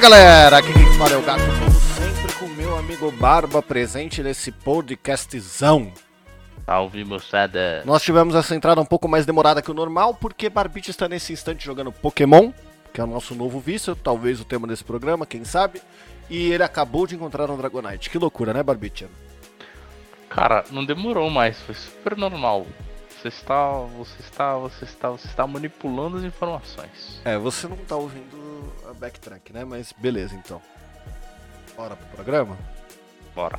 Fala galera, aqui quem fala é o Gato, como sempre com meu amigo Barba presente nesse podcastzão. Salve moçada. Nós tivemos essa entrada um pouco mais demorada que o normal, porque Barbite está nesse instante jogando Pokémon, que é o nosso novo vício, talvez o tema desse programa, quem sabe. E ele acabou de encontrar um Dragonite. Que loucura, né, Barbite? Cara, não demorou mais, foi super normal. Você está, você está, você está, você está manipulando as informações. É, você não tá ouvindo backtrack, né? Mas beleza, então. Bora pro programa? Bora.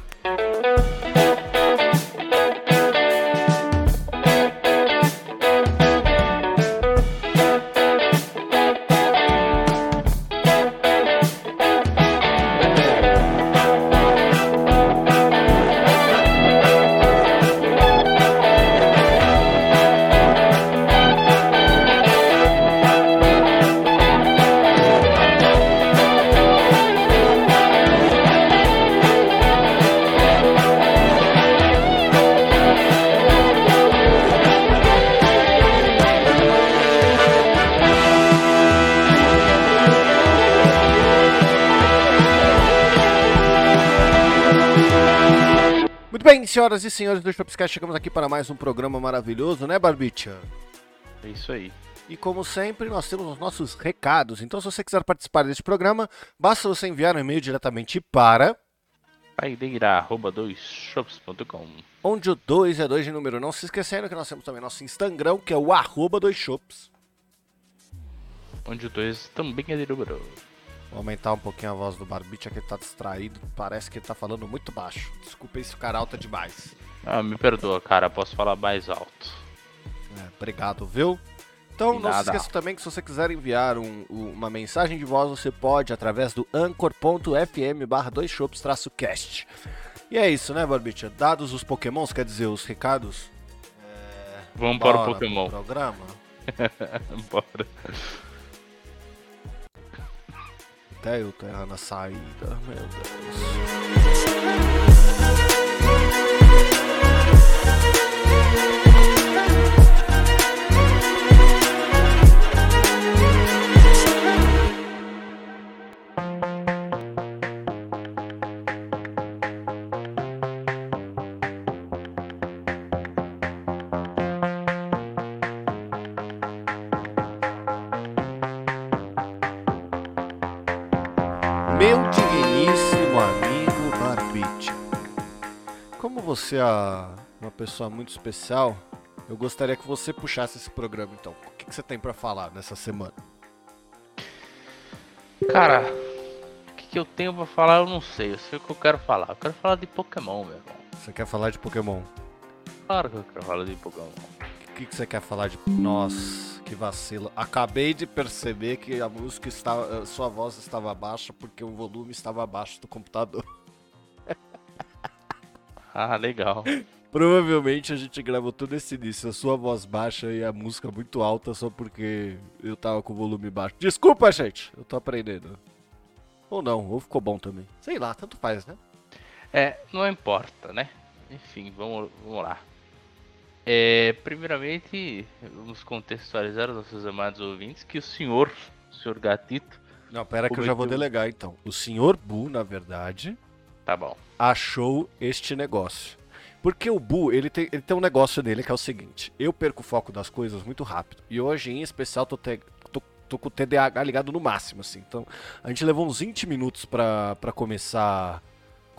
Senhoras e senhores do Shopscast, chegamos aqui para mais um programa maravilhoso, né, Barbicha? É isso aí. E como sempre, nós temos os nossos recados. Então, se você quiser participar deste programa, basta você enviar um e-mail diretamente para Paideira.com onde o 2 é 2 de número. Não se esquecendo que nós temos também nosso Instagram, que é o arroba 2shops. Onde o 2 também é de número. Vou aumentar um pouquinho a voz do Barbicha, que ele tá distraído. Parece que ele tá falando muito baixo. Desculpa aí se ficar alta demais. Ah, me perdoa, cara, posso falar mais alto. É, obrigado, viu? Então, não se esqueça também que se você quiser enviar um- um- uma mensagem de voz, você pode através do anchor.fm barra 2shops-cast. E é isso, né, Barbicha? Dados os pokémons, quer dizer, os recados, Vamos para o Pokémon. pro programa. Bora. Até eu tô errando a saída, meu Deus. Meu digníssimo amigo Barbite, como você é uma pessoa muito especial, eu gostaria que você puxasse esse programa então. O que, que você tem pra falar nessa semana? Cara, o que, que eu tenho pra falar eu não sei. Eu sei o que eu quero falar. Eu quero falar de Pokémon, meu irmão. Você quer falar de Pokémon? Claro que eu quero falar de Pokémon. O que, que você quer falar de. Nossa, que vacilo. Acabei de perceber que a música estava. Sua voz estava baixa porque o volume estava abaixo do computador. Ah, legal. Provavelmente a gente gravou todo esse início, a sua voz baixa e a música muito alta só porque eu tava com o volume baixo. Desculpa, gente, eu tô aprendendo. Ou não, ou ficou bom também. Sei lá, tanto faz, né? É, não importa, né? Enfim, vamos, vamos lá. É, primeiramente, vamos contextualizar os nossos amados ouvintes que o senhor, o senhor Gatito, Não, pera que eu já vou delegar então. O senhor Bu, na verdade, tá bom. achou este negócio. Porque o Bu, ele tem, ele tem um negócio nele que é o seguinte: eu perco o foco das coisas muito rápido. E hoje, em especial, tô, te- tô- tô com o TDAH ligado no máximo, assim. Então, a gente levou uns 20 minutos pra começar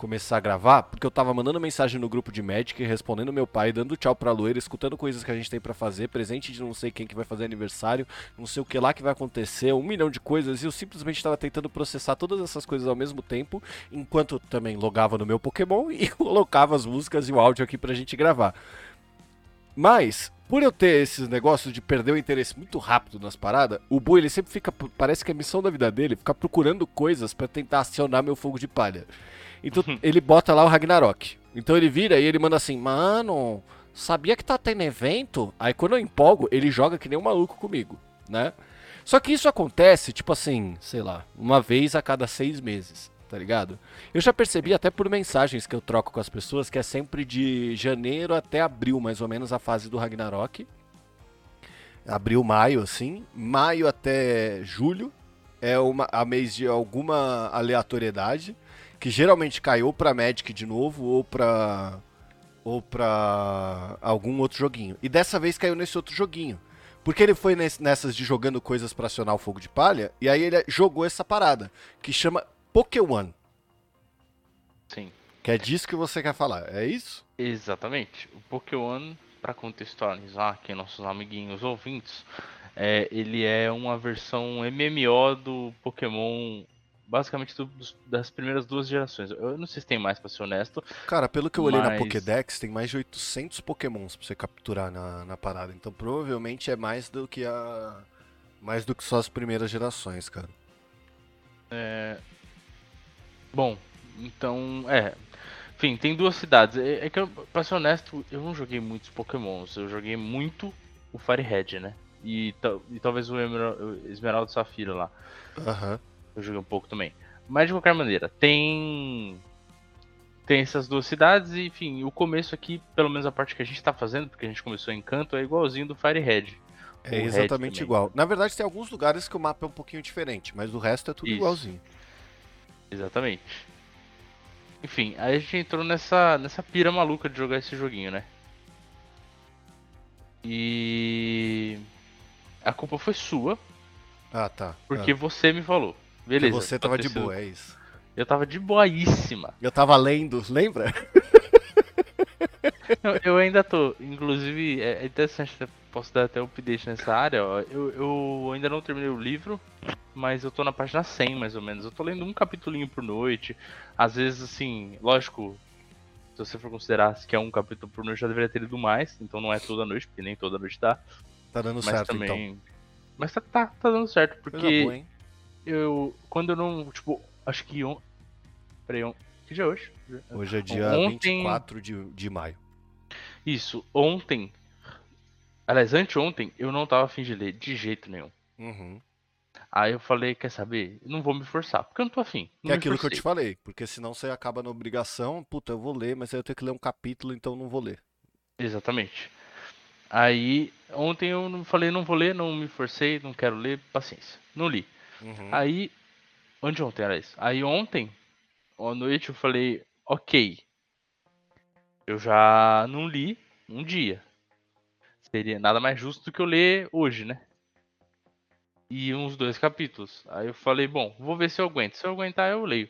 começar a gravar, porque eu tava mandando mensagem no grupo de Magic, respondendo meu pai, dando tchau pra loira, escutando coisas que a gente tem pra fazer, presente de não sei quem que vai fazer aniversário, não sei o que lá que vai acontecer, um milhão de coisas, e eu simplesmente tava tentando processar todas essas coisas ao mesmo tempo, enquanto também logava no meu Pokémon e colocava as músicas e o áudio aqui pra gente gravar. Mas, por eu ter esses negócios de perder o interesse muito rápido nas paradas, o Boi ele sempre fica. Parece que a missão da vida dele é ficar procurando coisas pra tentar acionar meu fogo de palha. Então ele bota lá o Ragnarok. Então ele vira e ele manda assim, mano, sabia que tá tendo evento? Aí quando eu empolgo, ele joga que nem um maluco comigo, né? Só que isso acontece, tipo assim, sei lá, uma vez a cada seis meses, tá ligado? Eu já percebi até por mensagens que eu troco com as pessoas que é sempre de janeiro até abril, mais ou menos, a fase do Ragnarok. Abril, maio, assim. Maio até julho é uma a mês de alguma aleatoriedade, que geralmente cai ou pra Magic de novo ou pra ou pra algum outro joguinho. E dessa vez caiu nesse outro joguinho. Porque ele foi nessas de jogando coisas pra acionar o fogo de palha, e aí ele jogou essa parada, que chama Pokémon. Sim. Que é disso que você quer falar, é isso? Exatamente. O Pokémon, para contextualizar aqui nossos amiguinhos ouvintes, é, ele é uma versão MMO do Pokémon basicamente do, das primeiras duas gerações. Eu não sei se tem mais, pra ser honesto. Cara, pelo que eu olhei mas... na Pokédex, tem mais de 800 Pokémons pra você capturar na, na parada. Então provavelmente é mais do que a. Mais do que só as primeiras gerações, cara. É. Bom, então. É. Enfim, tem duas cidades. É, é que, eu, pra ser honesto, eu não joguei muitos Pokémons. Eu joguei muito o Firehead, né? E, e talvez o Esmeralda Safira lá. Aham. Uhum. Eu joguei um pouco também. Mas de qualquer maneira, tem. Tem essas duas cidades e, enfim, o começo aqui, pelo menos a parte que a gente tá fazendo, porque a gente começou em Canto, é igualzinho do Firehead. É exatamente igual. Na verdade, tem alguns lugares que o mapa é um pouquinho diferente, mas o resto é tudo Isso. igualzinho. Exatamente. Enfim, aí a gente entrou nessa, nessa pira maluca de jogar esse joguinho, né? E. A culpa foi sua. Ah, tá. Porque ah. você me falou. Beleza. você tava de boa, é isso. Eu tava de boaíssima. Eu tava lendo, lembra? eu, eu ainda tô. Inclusive, é, é interessante, posso dar até um update nessa área. Ó. Eu, eu ainda não terminei o livro, mas eu tô na página 100 mais ou menos. Eu tô lendo um capítulo por noite. Às vezes, assim, lógico, se você for considerar que é um capítulo por noite, já deveria ter lido mais. Então não é toda noite, porque nem toda noite dá. Tá dando mas certo, também... então. Mas tá, tá, tá dando certo, porque boa, eu. Quando eu não. Tipo, acho que. On... Peraí, on... que dia é hoje? Hoje é dia ontem... 24 de, de maio. Isso, ontem. Aliás, anteontem eu não tava afim de ler de jeito nenhum. Uhum. Aí eu falei, quer saber? Não vou me forçar, porque eu não tô afim. Não é aquilo forcei. que eu te falei, porque senão você acaba na obrigação, puta, eu vou ler, mas aí eu tenho que ler um capítulo, então não vou ler. Exatamente. Aí, ontem eu falei, não vou ler, não me forcei, não quero ler, paciência. Não li. Uhum. Aí, onde ontem era isso? Aí ontem, à noite, eu falei, ok. Eu já não li um dia. Seria nada mais justo do que eu ler hoje, né? E uns dois capítulos. Aí eu falei, bom, vou ver se eu aguento. Se eu aguentar, eu leio.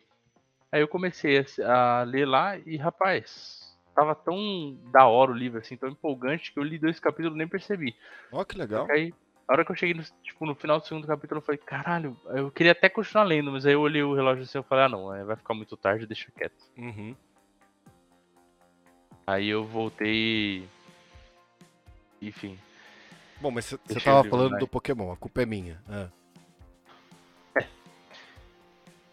Aí eu comecei a, a ler lá e, rapaz, tava tão da hora o livro, assim, tão empolgante, que eu li dois capítulos e nem percebi. Ó, oh, que legal. Aí a hora que eu cheguei no, tipo, no final do segundo capítulo, eu falei, caralho, eu queria até continuar lendo, mas aí eu olhei o relógio assim e falei, ah não, é, vai ficar muito tarde, deixa quieto. Uhum. Aí eu voltei. Enfim. Bom, mas você tava falando do Pokémon, a culpa é minha. É.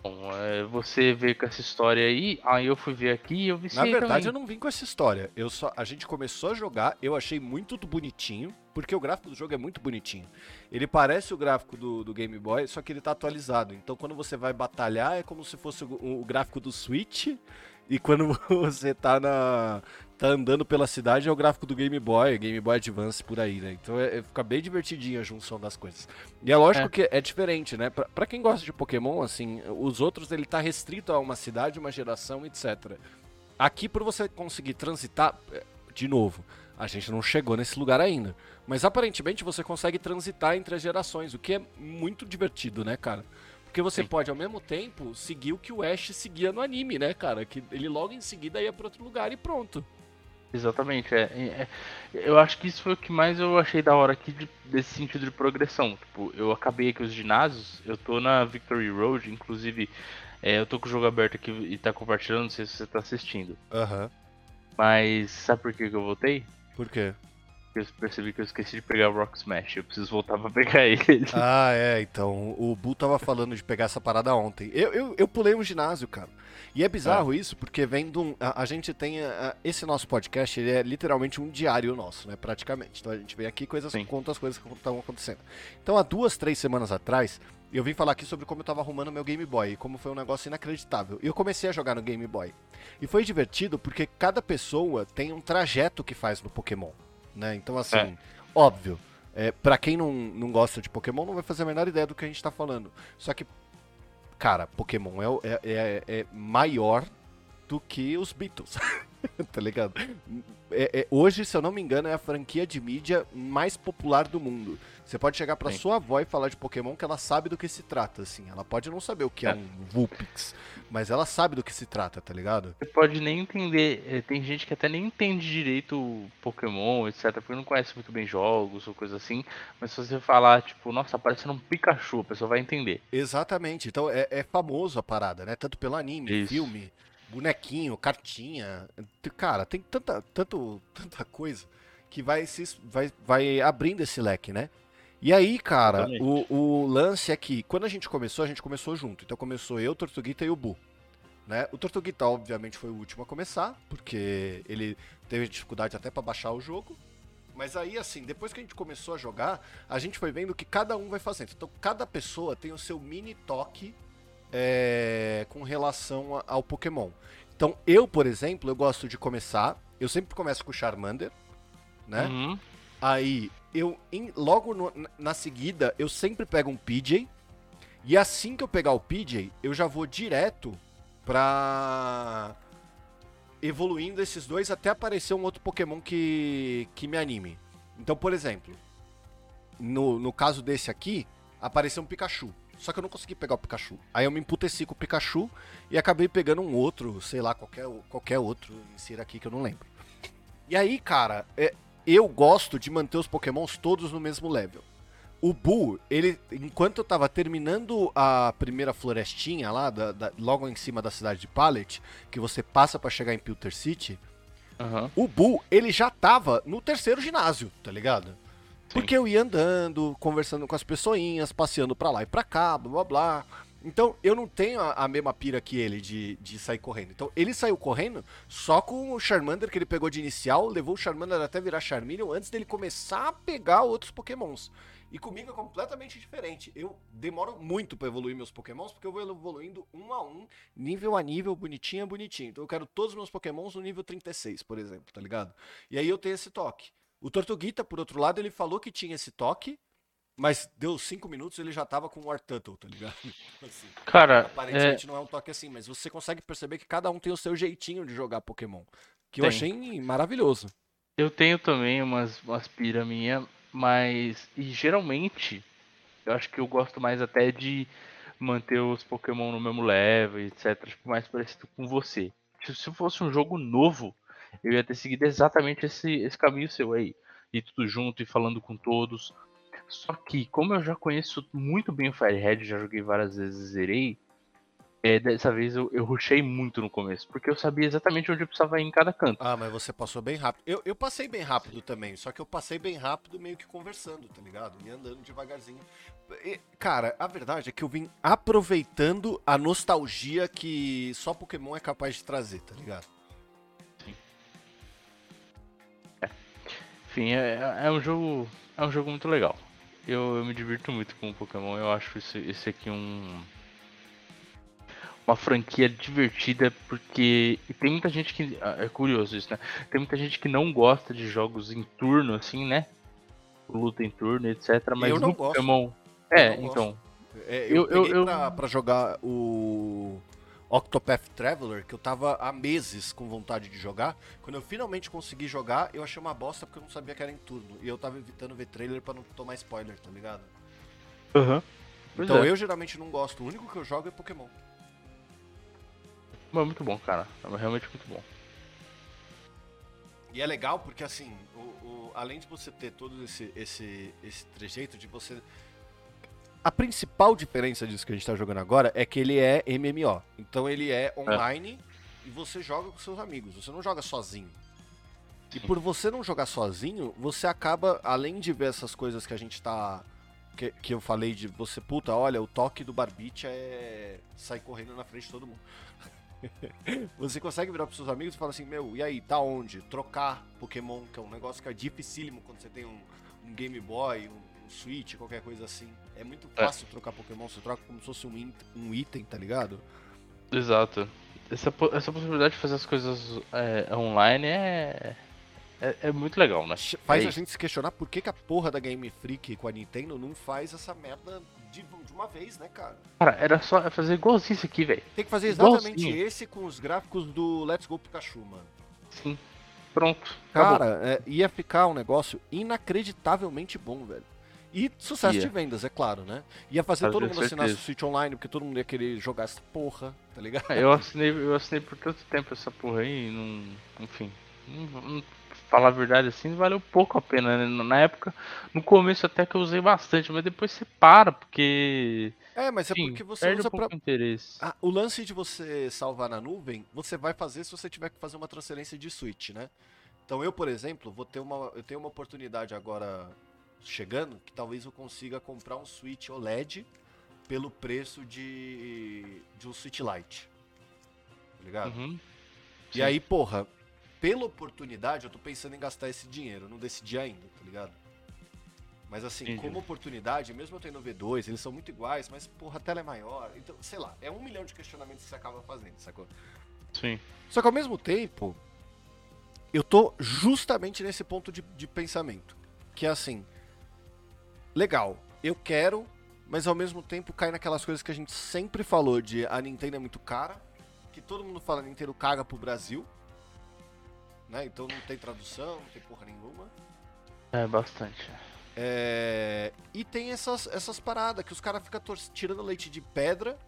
Bom, é, você veio com essa história aí, aí eu fui ver aqui e eu vi Na verdade, também. eu não vim com essa história. Eu só, a gente começou a jogar, eu achei muito bonitinho, porque o gráfico do jogo é muito bonitinho. Ele parece o gráfico do, do Game Boy, só que ele tá atualizado. Então, quando você vai batalhar, é como se fosse o, o gráfico do Switch. E quando você tá na, tá andando pela cidade é o gráfico do Game Boy, Game Boy Advance por aí, né? Então é, é fica bem divertidinho a junção das coisas. E é lógico é. que é diferente, né? Pra, pra, quem gosta de Pokémon, assim, os outros ele tá restrito a uma cidade, uma geração, etc. Aqui, por você conseguir transitar, é, de novo, a gente não chegou nesse lugar ainda. Mas aparentemente você consegue transitar entre as gerações, o que é muito divertido, né, cara? Porque você Sim. pode, ao mesmo tempo, seguir o que o Ash seguia no anime, né, cara? Que ele logo em seguida ia para outro lugar e pronto. Exatamente, é, é, Eu acho que isso foi o que mais eu achei da hora aqui de, desse sentido de progressão. Tipo, eu acabei aqui os ginásios, eu tô na Victory Road, inclusive é, eu tô com o jogo aberto aqui e tá compartilhando, não sei se você tá assistindo. Aham. Uhum. Mas sabe por que, que eu voltei? Por quê? Eu percebi que eu esqueci de pegar o Rock Smash. Eu preciso voltar pra pegar ele. Ah, é, então. O Bu tava falando de pegar essa parada ontem. Eu, eu, eu pulei um ginásio, cara. E é bizarro é. isso, porque vem de um. A, a gente tem. A, esse nosso podcast, ele é literalmente um diário nosso, né? Praticamente. Então a gente vem aqui coisas, conta as coisas que estão acontecendo. Então há duas, três semanas atrás, eu vim falar aqui sobre como eu tava arrumando meu Game Boy, e como foi um negócio inacreditável. E eu comecei a jogar no Game Boy. E foi divertido porque cada pessoa tem um trajeto que faz no Pokémon né? Então, assim, é. óbvio, É, para quem não, não gosta de Pokémon, não vai fazer a menor ideia do que a gente tá falando. Só que, cara, Pokémon é, é, é, é maior do que os Beatles. tá ligado? É, é, hoje, se eu não me engano, é a franquia de mídia mais popular do mundo. Você pode chegar pra Sim. sua avó e falar de Pokémon que ela sabe do que se trata, assim. Ela pode não saber o que é, é um Vulpix, mas ela sabe do que se trata, tá ligado? Você pode nem entender. É, tem gente que até nem entende direito Pokémon, etc. Porque não conhece muito bem jogos ou coisa assim. Mas se você falar, tipo, nossa, aparecendo um Pikachu, a pessoa vai entender. Exatamente. Então é, é famoso a parada, né? Tanto pelo anime, Isso. filme bonequinho, cartinha. Cara, tem tanta, tanto, tanta coisa que vai, se, vai, vai abrindo esse leque, né? E aí, cara, o, o, lance é que quando a gente começou, a gente começou junto. Então começou eu, Tortuguita e o Bu. Né? O Tortuguita, obviamente, foi o último a começar, porque ele teve dificuldade até para baixar o jogo. Mas aí, assim, depois que a gente começou a jogar, a gente foi vendo que cada um vai fazendo. Então, cada pessoa tem o seu mini toque é, com relação ao Pokémon. Então, eu, por exemplo, eu gosto de começar. Eu sempre começo com o Charmander, né? Uhum. Aí, eu em, logo no, na seguida, eu sempre pego um PJ. E assim que eu pegar o PJ, eu já vou direto pra. evoluindo esses dois até aparecer um outro Pokémon que, que me anime. Então, por exemplo, no, no caso desse aqui, apareceu um Pikachu. Só que eu não consegui pegar o Pikachu. Aí eu me emputeci com o Pikachu e acabei pegando um outro, sei lá, qualquer, qualquer outro insira aqui que eu não lembro. E aí, cara, é, eu gosto de manter os Pokémons todos no mesmo level. O Buu, ele, enquanto eu tava terminando a primeira florestinha lá, da, da, logo em cima da cidade de Pallet, que você passa para chegar em Pilter City, uhum. o Buu, ele já tava no terceiro ginásio, tá ligado? Porque eu ia andando, conversando com as pessoinhas, passeando pra lá e pra cá, blá blá blá. Então, eu não tenho a, a, mesma pira que ele de, de sair correndo. Então, ele saiu correndo só com o Charmander que ele pegou de inicial, levou o Charmander até virar Charmeleon antes dele começar a pegar outros Pokémons. E comigo é completamente diferente. Eu demoro muito para evoluir meus Pokémons, porque eu vou evoluindo um a um, nível a nível, bonitinho a bonitinho. Então, eu quero todos os meus Pokémons no nível 36, por exemplo, tá ligado? E aí eu tenho esse toque. O Tortuguita, por outro lado, ele falou que tinha esse toque, mas deu cinco minutos ele já tava com o War Turtle, tá ligado? Assim, Cara, aparentemente é... não é um toque assim, mas você consegue perceber que cada um tem o seu jeitinho de jogar Pokémon, que tem. eu achei maravilhoso. Eu tenho também umas, umas pira minha, mas e geralmente eu acho que eu gosto mais até de manter os Pokémon no mesmo level, etc, tipo, mais parecido com você. Se fosse um jogo novo, eu ia ter seguido exatamente esse, esse caminho seu aí. E tudo junto e falando com todos. Só que, como eu já conheço muito bem o Firehead, já joguei várias vezes zerei, é, dessa vez eu, eu muito no começo, porque eu sabia exatamente onde eu precisava ir em cada canto. Ah, mas você passou bem rápido. Eu, eu passei bem rápido também, só que eu passei bem rápido meio que conversando, tá ligado? E andando devagarzinho. E, cara, a verdade é que eu vim aproveitando a nostalgia que só Pokémon é capaz de trazer, tá ligado? Enfim, é, é, um jogo. É um jogo muito legal. Eu, eu me divirto muito com o Pokémon. Eu acho esse, esse aqui um. Uma franquia divertida, porque e tem muita gente que. Ah, é curioso isso, né? Tem muita gente que não gosta de jogos em turno, assim, né? Luta em turno, etc. Mas eu no gosto. Pokémon. É, então. É, eu, eu, eu, pra, pra, jogar o Octopath Traveler, que eu tava há meses com vontade de jogar. Quando eu finalmente consegui jogar, eu achei uma bosta porque eu não sabia que era em turno. E eu tava evitando ver trailer para não tomar spoiler, tá ligado? Aham. Uhum. Então é. eu geralmente não gosto. O único que eu jogo é Pokémon. Mas é muito bom, cara. É realmente muito bom. E é legal porque assim, o, o, além de você ter todo esse, esse, esse trejeito de você a principal diferença disso que a gente tá jogando agora é que ele é MMO. Então ele é online é. e você joga com seus amigos. Você não joga sozinho. E por você não jogar sozinho, você acaba, além de ver essas coisas que a gente tá. Que, que eu falei de você, puta, olha, o toque do Barbite é sair correndo na frente de todo mundo. você consegue virar pros seus amigos e falar assim, meu, e aí, tá onde? Trocar Pokémon, que é um negócio que é dificílimo quando você tem um, um Game Boy, um Switch, qualquer coisa assim. É muito é. fácil é. trocar Pokémon, você troca como se fosse um, um item, tá ligado? Exato. Essa, essa possibilidade de fazer as coisas é, online é, É, é muito legal, né? Faz é a gente se questionar por que, que a porra da Game Freak com a Nintendo não faz essa merda de, de uma vez, né, cara? Cara, era só fazer igualzinho isso aqui, velho. Tem que fazer exatamente Igualzinho. esse com os gráficos do Let's Go Pikachu, mano. Sim. Pronto. acabou. Cara, é, ia ficar um negócio inacreditavelmente bom, velho. E sucesso Ia. de vendas, é claro, né? Ia fazer Fazer todo mundo assinar o certeza. Switch Online, porque todo mundo ia querer jogar essa porra, tá ligado? Eu assinei, eu assinei por tanto tempo essa porra aí, e não, enfim. Não, não- falar a verdade assim, valeu pouco a pena, né? Na época, no começo até que eu usei bastante, mas depois você para, porque. É, mas é porque você perde usa um pouco pra. o interesse. Ah, o lance de você salvar na nuvem, você vai fazer se você tiver que fazer uma transferência de Switch, né? Então eu, por exemplo, vou ter uma, eu tenho uma oportunidade agora chegando que talvez eu consiga comprar um Switch OLED pelo preço de de um Switch Lite. Tá ligado? Uhum. E Sim. aí, porra, pela oportunidade, eu tô pensando em gastar esse dinheiro. Não decidi ainda, tá ligado? Mas assim, Entendi. como oportunidade, mesmo eu tendo V2, eles são muito iguais, mas porra, a tela é maior. Então, sei lá, é um milhão de questionamentos que você acaba fazendo, sacou? Sim. Só que ao mesmo tempo, eu tô justamente nesse ponto de, de pensamento. Que é assim, legal, eu quero, mas ao mesmo tempo cai naquelas coisas que a gente sempre falou de a Nintendo é muito cara, que todo mundo fala Nintendo caga pro Brasil, né? Então não tem tradução, não tem porra nenhuma. É, bastante. É, E tem essas, essas paradas que os caras ficam tirando leite de pedra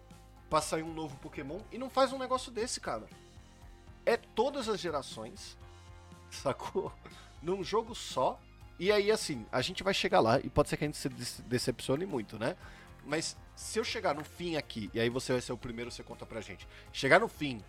pra sair um novo Pokémon e não faz um negócio desse, cara. É todas as gerações, sacou? Num jogo só. E aí, assim, a gente vai chegar lá e pode ser que a gente se dece- decepcione muito, né? Mas se eu chegar no fim aqui, e aí você vai ser o primeiro, você conta pra gente. Chegar no fim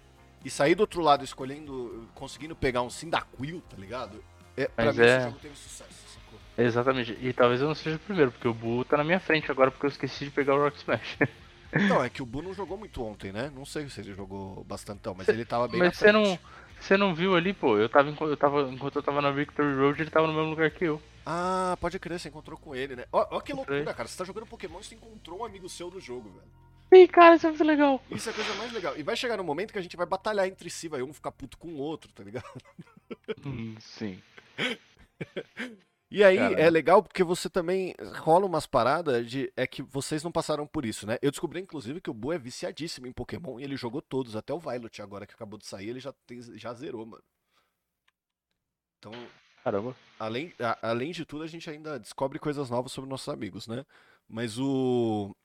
e sair do outro lado escolhendo, conseguindo pegar um Cyndaquil, tá ligado? É, pra Mas mim é- esse jogo teve sucesso, sacou? Exatamente. E talvez eu não seja o primeiro, porque o Buu tá na minha frente agora porque eu esqueci de pegar o Rock Smash. Não, é que o Bu não jogou muito ontem, né? Não sei se ele jogou bastantão, mas ele tava bem Mas você não, você não viu ali, pô? Eu tava, eu tava, enquanto eu tava na Victory Road, ele tava no mesmo lugar que eu. Ah, pode crer, você encontrou com ele, né? Ó, ó que loucura, cara. Você tá jogando Pokémon e você encontrou um amigo seu no jogo, velho. Ih, cara, isso é muito legal. Isso é a coisa mais legal. E vai chegar no momento que a gente vai batalhar entre si, vai um ficar puto com o outro, tá ligado? Hum, Sim. E aí Caramba. é legal porque você também rola umas paradas de. É que vocês não passaram por isso, né? Eu descobri, inclusive, que o Bu é viciadíssimo em Pokémon e ele jogou todos, até o Violet agora que acabou de sair, ele já, tem, já zerou, mano. Então, Caramba. além, a- além de tudo, a gente ainda descobre coisas novas sobre nossos amigos, né? Mas o.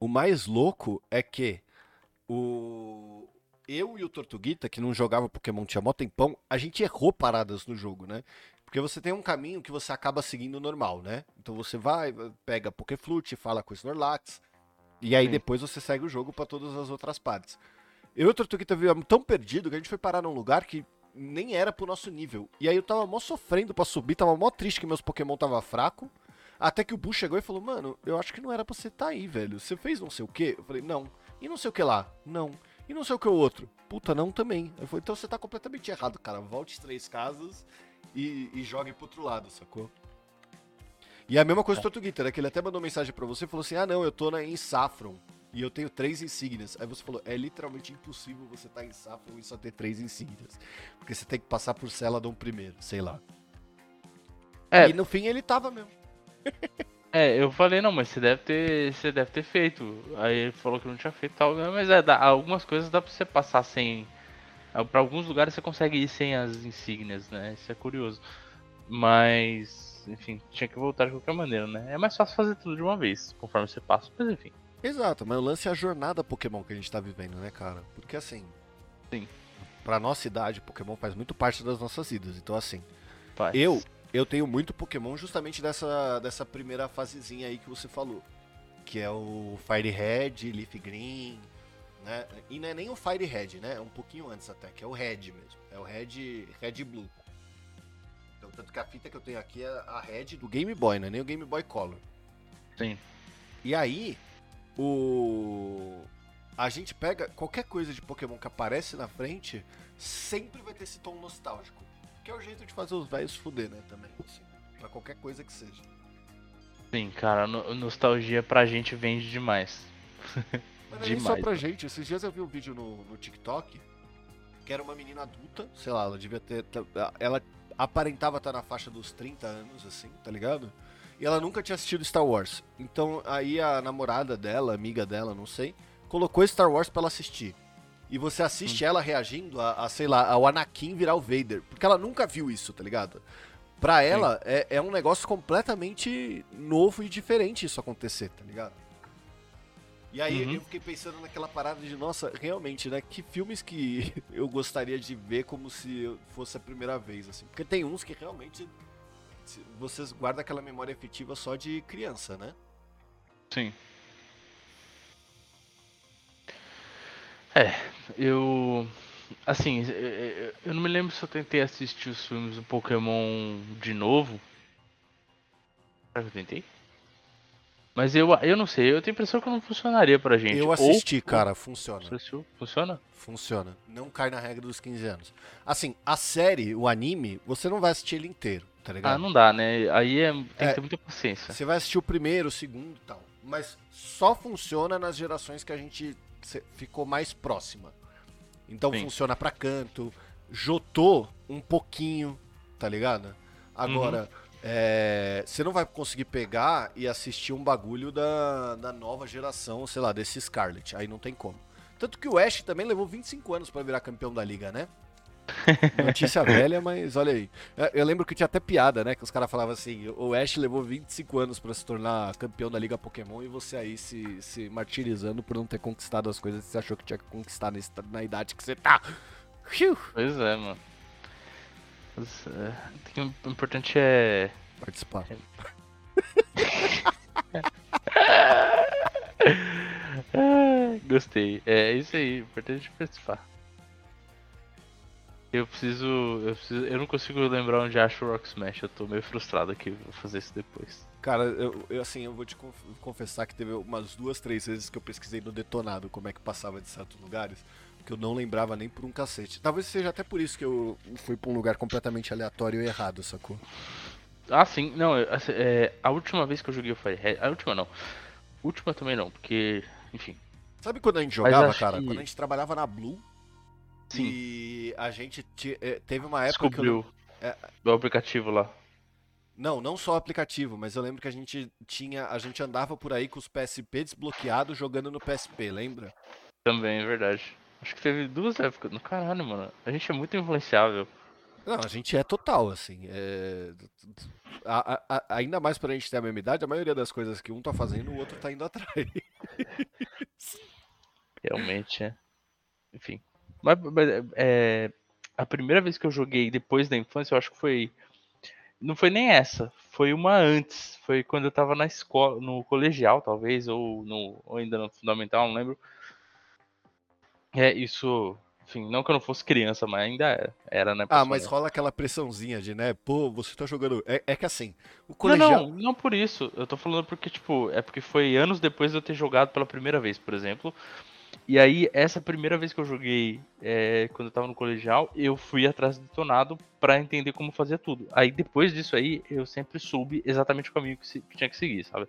O mais louco é que o. Eu e o Tortuguita, que não jogava Pokémon tinha mó tempão, a gente errou paradas no jogo, né? Porque você tem um caminho que você acaba seguindo normal, né? Então você vai, pega Pokéflute, fala com o Snorlax, e aí Sim. depois você segue o jogo pra todas as outras partes. Eu e o Tortuguita viemos tão perdido que a gente foi parar num lugar que nem era pro nosso nível. E aí eu tava mó sofrendo pra subir, tava mó triste que meus Pokémon tava fraco. Até que o Bu chegou e falou, mano, eu acho que não era pra você tá aí, velho. Você fez não sei o quê? Eu falei, não. E não sei o que lá? Não. E não sei o que o outro? Puta, não também. Eu falei, então você tá completamente errado, cara. Volte três casas e, e jogue pro outro lado, sacou? E é a mesma coisa do Tortuguita, né? Que ele até mandou mensagem pra você e falou assim: ah, não, eu tô na, em Saffron. E eu tenho três insígnias. Aí você falou, é literalmente impossível você estar em Saffron e só ter três insígnias. Porque você tem que passar por Celadon primeiro, sei lá. É. E no fim ele tava mesmo. É, eu falei, não, mas você deve ter. Você deve ter feito. Aí ele falou que não tinha feito tal, né, mas é, dá, algumas coisas dá pra você passar sem. ah, Pra alguns lugares você consegue ir sem as insígnias, né? Isso é curioso. Mas, enfim, tinha que voltar de qualquer maneira, né? É mais fácil fazer tudo de uma vez, conforme você passa, mas enfim. Exato, mas o lance é a jornada Pokémon que a gente tá vivendo, né, cara? Porque assim. Sim. Pra nossa idade, Pokémon faz muito parte das nossas vidas. Então, assim, Faz. eu eu tenho muito Pokémon justamente dessa, dessa primeira fasezinha aí que você falou. Que é o Fire Red, Leaf Green, né? E não é nem o Fire Red, né? É um pouquinho antes até, que é o Red mesmo. É o Red, Red Blue. Então, tanto que a fita que eu tenho aqui é a Red do Game Boy, não é nem o Game Boy Color. Sim. E aí, o. A gente pega qualquer coisa de Pokémon que aparece na frente, sempre vai ter esse tom nostálgico. Que é o jeito de fazer os velhos fuder, né? Também. Assim, pra qualquer coisa que seja. Sim, cara, no- nostalgia pra gente vende demais. Mas não é nem só Demais, pra gente. Esses dias eu vi um vídeo no, no TikTok que era uma menina adulta, sei lá, ela devia ter. Ela, aparentava estar na faixa dos 30 anos, assim, tá ligado? E ela nunca tinha assistido Star Wars. Então aí a namorada dela, amiga dela, não sei, colocou Star Wars pra ela assistir. E você assiste hum. ela reagindo a, a, sei lá, ao Anakin virar o Vader. Porque ela nunca viu isso, tá ligado? Pra ela é, é, um negócio completamente novo e diferente isso acontecer, tá ligado? E aí uhum. eu fiquei pensando naquela parada de, nossa, realmente, né? Que filmes que eu gostaria de ver como se fosse a primeira vez, assim. Porque tem uns que realmente vocês guardam aquela memória efetiva só de criança, né? Sim. É, eu. Assim, eu não me lembro se eu tentei assistir os filmes do Pokémon de novo. Será que eu tentei? Mas eu, eu não sei, eu tenho a impressão que não funcionaria pra gente. Eu assisti, Ou... cara, funciona. Assistiu? Funciona? Funciona. Não cai na regra dos 15 anos. Assim, a série, o anime, você não vai assistir ele inteiro, tá ligado? Ah, não dá, né? Aí é, tem é, que ter muita paciência. Você vai assistir o primeiro, o segundo e tal. Mas só funciona nas gerações que a gente ficou mais próxima. Então Sim. funciona pra canto. Jotô um pouquinho, tá ligado? Agora. Uhum é, você não vai conseguir pegar e assistir um bagulho da, da nova geração, sei lá, desse Scarlet. Aí não tem como. Tanto que o Ash também levou 25 anos para virar campeão da liga, né? Notícia velha, mas olha aí. É, eu lembro que tinha até piada, né? Que os caras falavam assim: o Ash levou 25 anos para se tornar campeão da Liga Pokémon e você aí se, se martirizando por não ter conquistado as coisas que você achou que tinha que conquistar nesse, na idade que você tá. Pois é, mano. Mas, é, o importante é. Participar. Gostei. É isso aí, importante é participar. Eu preciso, eu preciso. Eu não consigo lembrar onde acho o Rock Smash. Eu tô meio frustrado aqui. Vou fazer isso depois. Cara, eu, eu assim, eu vou te confessar que teve umas duas, três vezes que eu pesquisei no detonado como é que passava de certos lugares que eu não lembrava nem por um cacete. Talvez seja até por isso que eu fui pra um lugar completamente aleatório e errado, sacou? Ah, sim. Não, assim, é, a última vez que eu joguei o Firehead. A última não. Última também não, porque. Enfim. Sabe quando a gente jogava, cara? Que... Quando a gente trabalhava na Blue. Sim. E a gente é, teve uma época. Descobriu. Que eu... é... O aplicativo lá. Não, não só o aplicativo, mas eu lembro que a gente tinha. A gente andava por aí com os PSP desbloqueados jogando no PSP, lembra? Também, é verdade. Acho que teve duas épocas. No caralho, mano. A gente é muito influenciável. Não, a gente é total, assim. É... A, a, a, ainda mais pra gente ter a mesma idade, a maioria das coisas que um tá fazendo, o outro tá indo atrás. Realmente, é. Enfim. Mas, é, a primeira vez que eu joguei depois da infância, eu acho que foi. Não foi nem essa, foi uma antes. Foi quando eu tava na escola, no colegial, talvez, ou, no, ou ainda no fundamental, não lembro. É, isso. Enfim, não que eu não fosse criança, mas ainda era, era né? Ah, mas rola aquela pressãozinha de, né? Pô, você tá jogando. É, é que assim, o colegial. Não, não, não por isso. Eu tô falando porque, tipo, é porque foi anos depois de eu ter jogado pela primeira vez, por exemplo. E aí, essa primeira vez que eu joguei, é, quando eu tava no colegial, eu fui atrás do detonado para entender como fazer tudo. Aí, depois disso aí, eu sempre soube exatamente o caminho que, se, que tinha que seguir, sabe?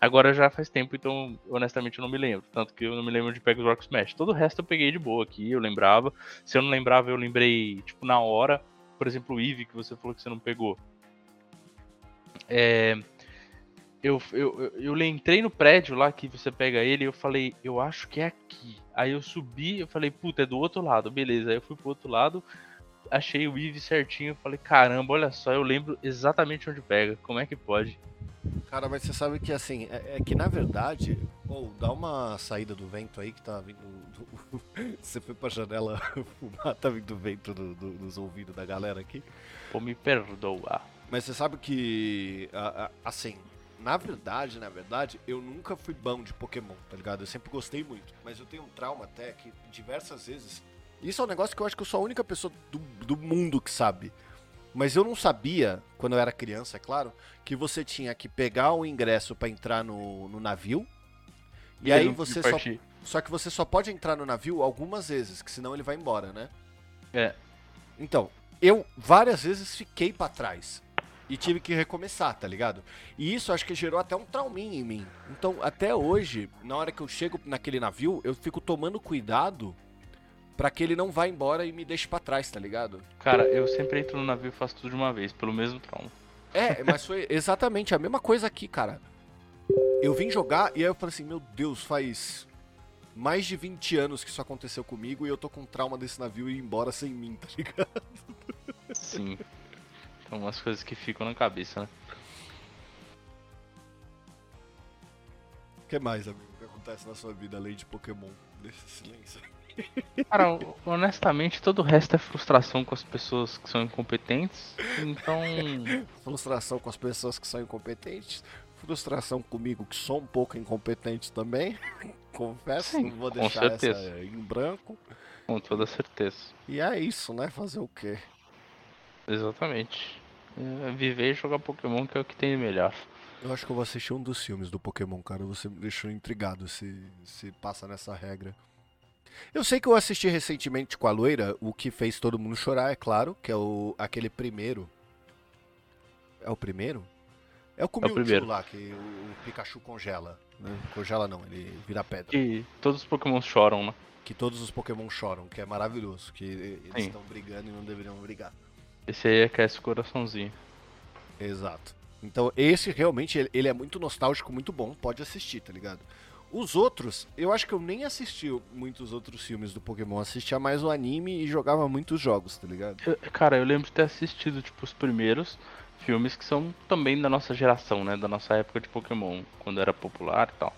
Agora já faz tempo, então honestamente eu não me lembro. Tanto que eu não me lembro de Pegasus Rock Smash. Todo o resto eu peguei de boa aqui, eu lembrava. Se eu não lembrava, eu lembrei, tipo, na hora. Por exemplo, o Eve, que você falou que você não pegou. É, eu, eu, eu, entrei no prédio lá que você pega ele e eu falei, eu acho que é aqui. Aí eu subi eu falei, puta, é do outro lado, beleza. Aí eu fui pro outro lado, achei o Eve certinho, falei, caramba, olha só, eu lembro exatamente onde pega. Como é que pode? Cara, mas você sabe que assim, é, é que na verdade, ou dá uma saída do vento aí que tá vindo. Do... você foi pra janela fumar, tá vindo vento do, do, dos ouvidos da galera aqui. Ou me perdoa. Mas você sabe que, assim, na verdade, na verdade, eu nunca fui bom de Pokémon, tá ligado? Eu sempre gostei muito. Mas eu tenho um trauma até que diversas vezes. Isso é um negócio que eu acho que eu sou a única pessoa do, do mundo que sabe. Mas eu não sabia, quando eu era criança, é claro, que você tinha que pegar o ingresso para entrar no, no navio. E, e aí você só. Só que você só pode entrar no navio algumas vezes, que senão ele vai embora, né? É. Então, eu várias vezes fiquei para trás. E tive que recomeçar, tá ligado? E isso acho que gerou até um trauminho em mim. Então, até hoje, na hora que eu chego naquele navio, eu fico tomando cuidado Pra que ele não vá embora e me deixe pra trás, tá ligado? Cara, eu sempre entro no navio e faço tudo de uma vez, pelo mesmo trauma. É, mas foi exatamente a mesma coisa aqui, cara. Eu vim jogar e aí eu falei assim, meu Deus, faz mais de 20 anos que isso aconteceu comigo e eu tô com trauma desse navio e ir embora sem mim, tá ligado? Sim. São umas coisas que ficam na cabeça, né? O que mais, amigo, que acontece na sua vida além de Pokémon? Desse silêncio. Cara, honestamente, todo o resto é frustração com as pessoas que são incompetentes. Então. Frustração com as pessoas que são incompetentes. Frustração comigo, que sou um pouco incompetente também. Confesso, Sim, não vou deixar certeza. essa em branco. Com toda certeza. E é isso, né? Fazer o quê? Exatamente. É, viver e jogar Pokémon que é o que tem de melhor. Eu acho que eu vou assistir um dos filmes do Pokémon, cara. Você me deixou intrigado se, se passa nessa regra. Eu sei que eu assisti recentemente com a loira, o que fez todo mundo chorar, é claro, que é o aquele primeiro. É o primeiro? É o com É o lá, que o, Pikachu congela. Né? Congela não, ele vira pedra. E todos os Pokémon choram, né? Que todos os Pokémon choram, que é maravilhoso. Que eles estão brigando e não deveriam brigar. Esse aí aquece o coraçãozinho. Exato. Então, esse realmente, ele, é muito nostálgico, muito bom. Pode assistir, tá ligado? Os outros, eu acho que eu nem assisti muitos outros filmes do Pokémon. Assistia mais o anime e jogava muitos jogos, tá ligado? Eu- cara, eu lembro de ter assistido, tipo, os primeiros filmes que são também da nossa geração, né? Da nossa época de Pokémon, quando era popular e tal.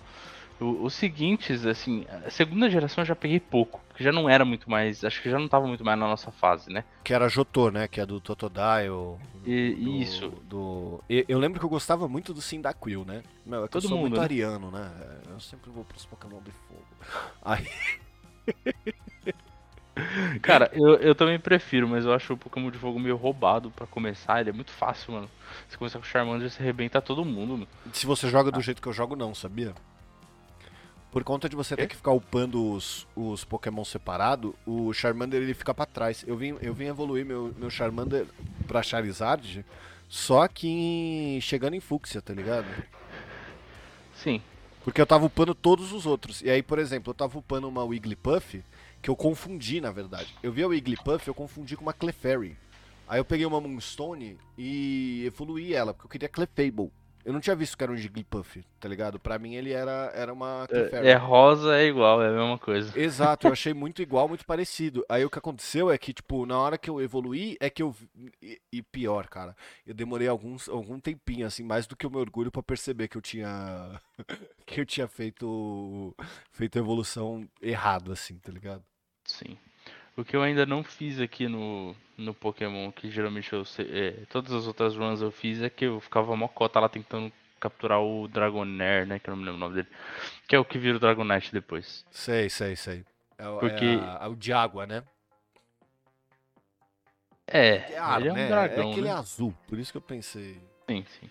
O- os seguintes, assim, a segunda geração eu já peguei pouco, porque já não era muito mais. Acho que já não tava muito mais na nossa fase, né? Que era Jotô, né? Que é do Totodile. E- do- isso. Do... e- Eu lembro que eu gostava muito do Cyndaquil, né? Meu, é que Todo eu sou mundo, muito né? ariano, né? Eu sempre vou pros Pokémon de fogo. Aí, Cara, eu, eu também prefiro, mas eu acho o Pokémon de fogo meio roubado pra começar. Ele é muito fácil, mano. Você começar com o Charmander, você arrebenta todo mundo, mano. se você joga do jeito que eu jogo, não, sabia? Por conta de você ter Quê? que ficar upando os, os Pokémon separado, o Charmander ele fica pra trás. Eu vim, eu vim evoluir meu, meu Charmander pra Charizard, só que em- chegando em Fúcsia, tá ligado? Sim. Porque eu tava upando todos os outros. E aí, por exemplo, eu tava upando uma Wigglypuff, que eu confundi, na verdade. Eu vi a Wigglypuff, eu confundi com uma Clefairy. Aí eu peguei uma Moonstone e evoluí ela, porque eu queria Clefable. Eu não tinha visto que era um Jigglypuff, tá ligado? Pra mim ele era, era uma. É, é rosa, é igual, é a mesma coisa. Exato, eu achei muito igual, muito parecido. Aí o que aconteceu é que, tipo, na hora que eu evoluí, é que eu. E, e pior, cara, eu demorei alguns, algum tempinho, assim, mais do que o meu orgulho pra perceber que eu tinha. que eu tinha feito. feito a evolução errado, assim, tá ligado? Sim. O que eu ainda não fiz aqui no, no Pokémon, que geralmente eu sei, é, todas as outras runs eu fiz, é que eu ficava mocota lá tentando capturar o Dragonair, né? Que eu não me lembro o nome dele. Que é o que vira o Dragonite depois. Sei, sei, sei. É, o- é Porque- a- o de água, né? É, É ar, ele é um né? dragão, é aquele né? azul, por isso que eu pensei. Sim, sim.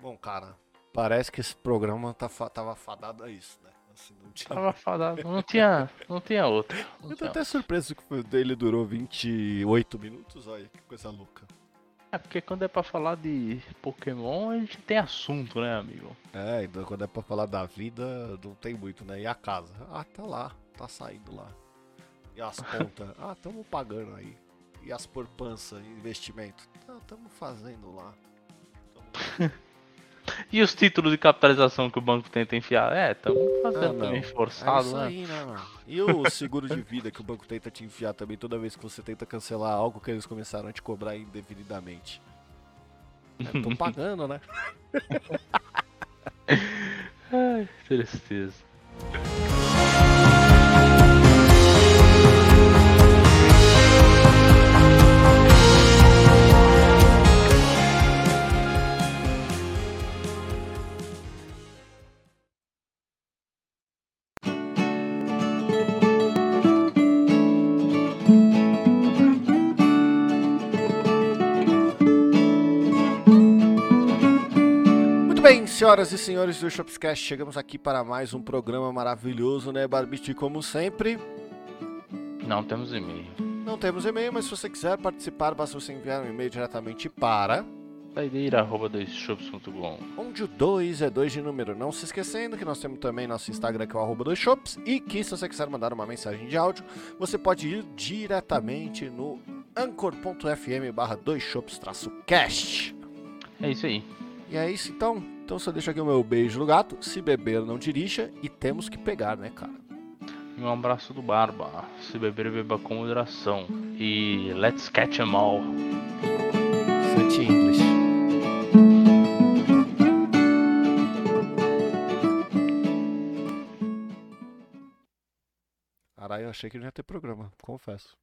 Bom, cara, parece que esse programa tá, tava fadado a isso, né? Assim, não tinha Tava fadado. Não tinha, não tinha outra. Não Eu tô até surpreso que foi- ele durou 28 minutos, olha que coisa louca. É porque quando é pra falar de Pokémon, a gente tem assunto, né, amigo? É, então quando é pra falar da vida, não tem muito, né? E a casa? Ah, tá lá, tá saindo lá. E as contas? ah, tamo pagando aí. E as porpança, investimento? Tá, tamo fazendo lá. Tamo- E os títulos de capitalização que o banco tenta enfiar? É, estamos fazendo Ah, também É forçado, isso né? aí, né, mano? E o seguro de vida que o banco tenta te enfiar também toda vez que você tenta cancelar algo que eles começaram a te cobrar indevidamente. É, tô pagando, né? Ai, tristeza. Muito bem, senhoras e senhores do Shopscast, chegamos aqui para mais um programa maravilhoso, né, Barbite? Como sempre, Não temos e-mail. não temos e-mail, mas se você quiser participar, basta você enviar um e-mail diretamente para Saideira, arroba doisshops.com. Onde o 2 é 2 de número. Não se esquecendo que nós temos também nosso Instagram, que é o arroba dois shops. E que se você quiser mandar uma mensagem de áudio, você pode ir diretamente no anchor.fm barra dois shops cast. É isso aí. E é isso então. Então só deixo aqui o meu beijo no gato. Se beber, não dirija. E temos que pegar, né, cara? E um abraço do Barba. Se beber, beba com moderação. E let's catch 'em all. Fluent English. Caralho, eu achei que não ia ter programa, confesso.